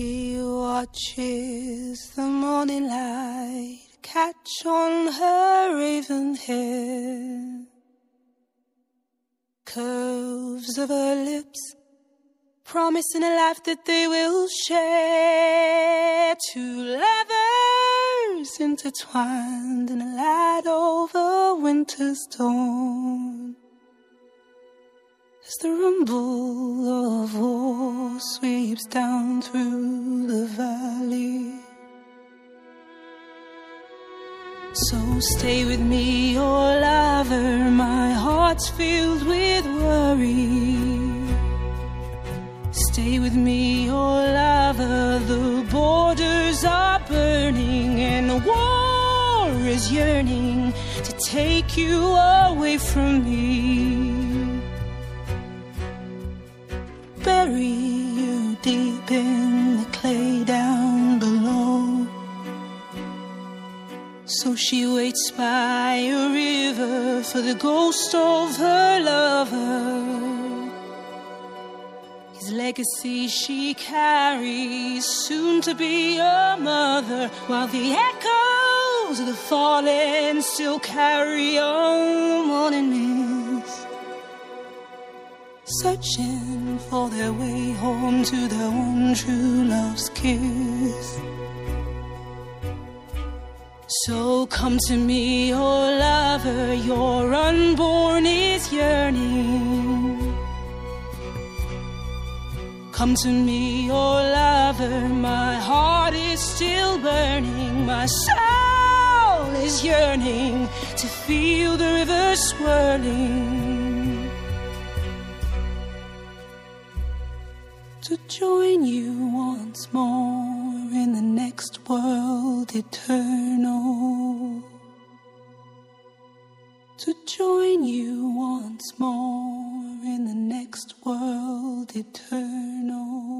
She watches the morning light catch on her raven hair. Curves of her lips, promising a life that they will share. Two lovers intertwined in a light over winter's dawn. As the rumble of war sweeps down through the valley. So stay with me, oh lover, my heart's filled with worry. Stay with me, oh lover, the borders are burning and war is yearning to take you away from me. Bury you deep in the clay down below. So she waits by a river for the ghost of her lover. His legacy she carries, soon to be a mother, while the echoes of the fallen still carry on searching for their way home to their one true love's kiss. So come to me, oh lover, your unborn is yearning. Come to me, oh lover, my heart is still burning, my soul is yearning to feel the river swirling. To join you once more in the next world eternal. To join you once more in the next world eternal.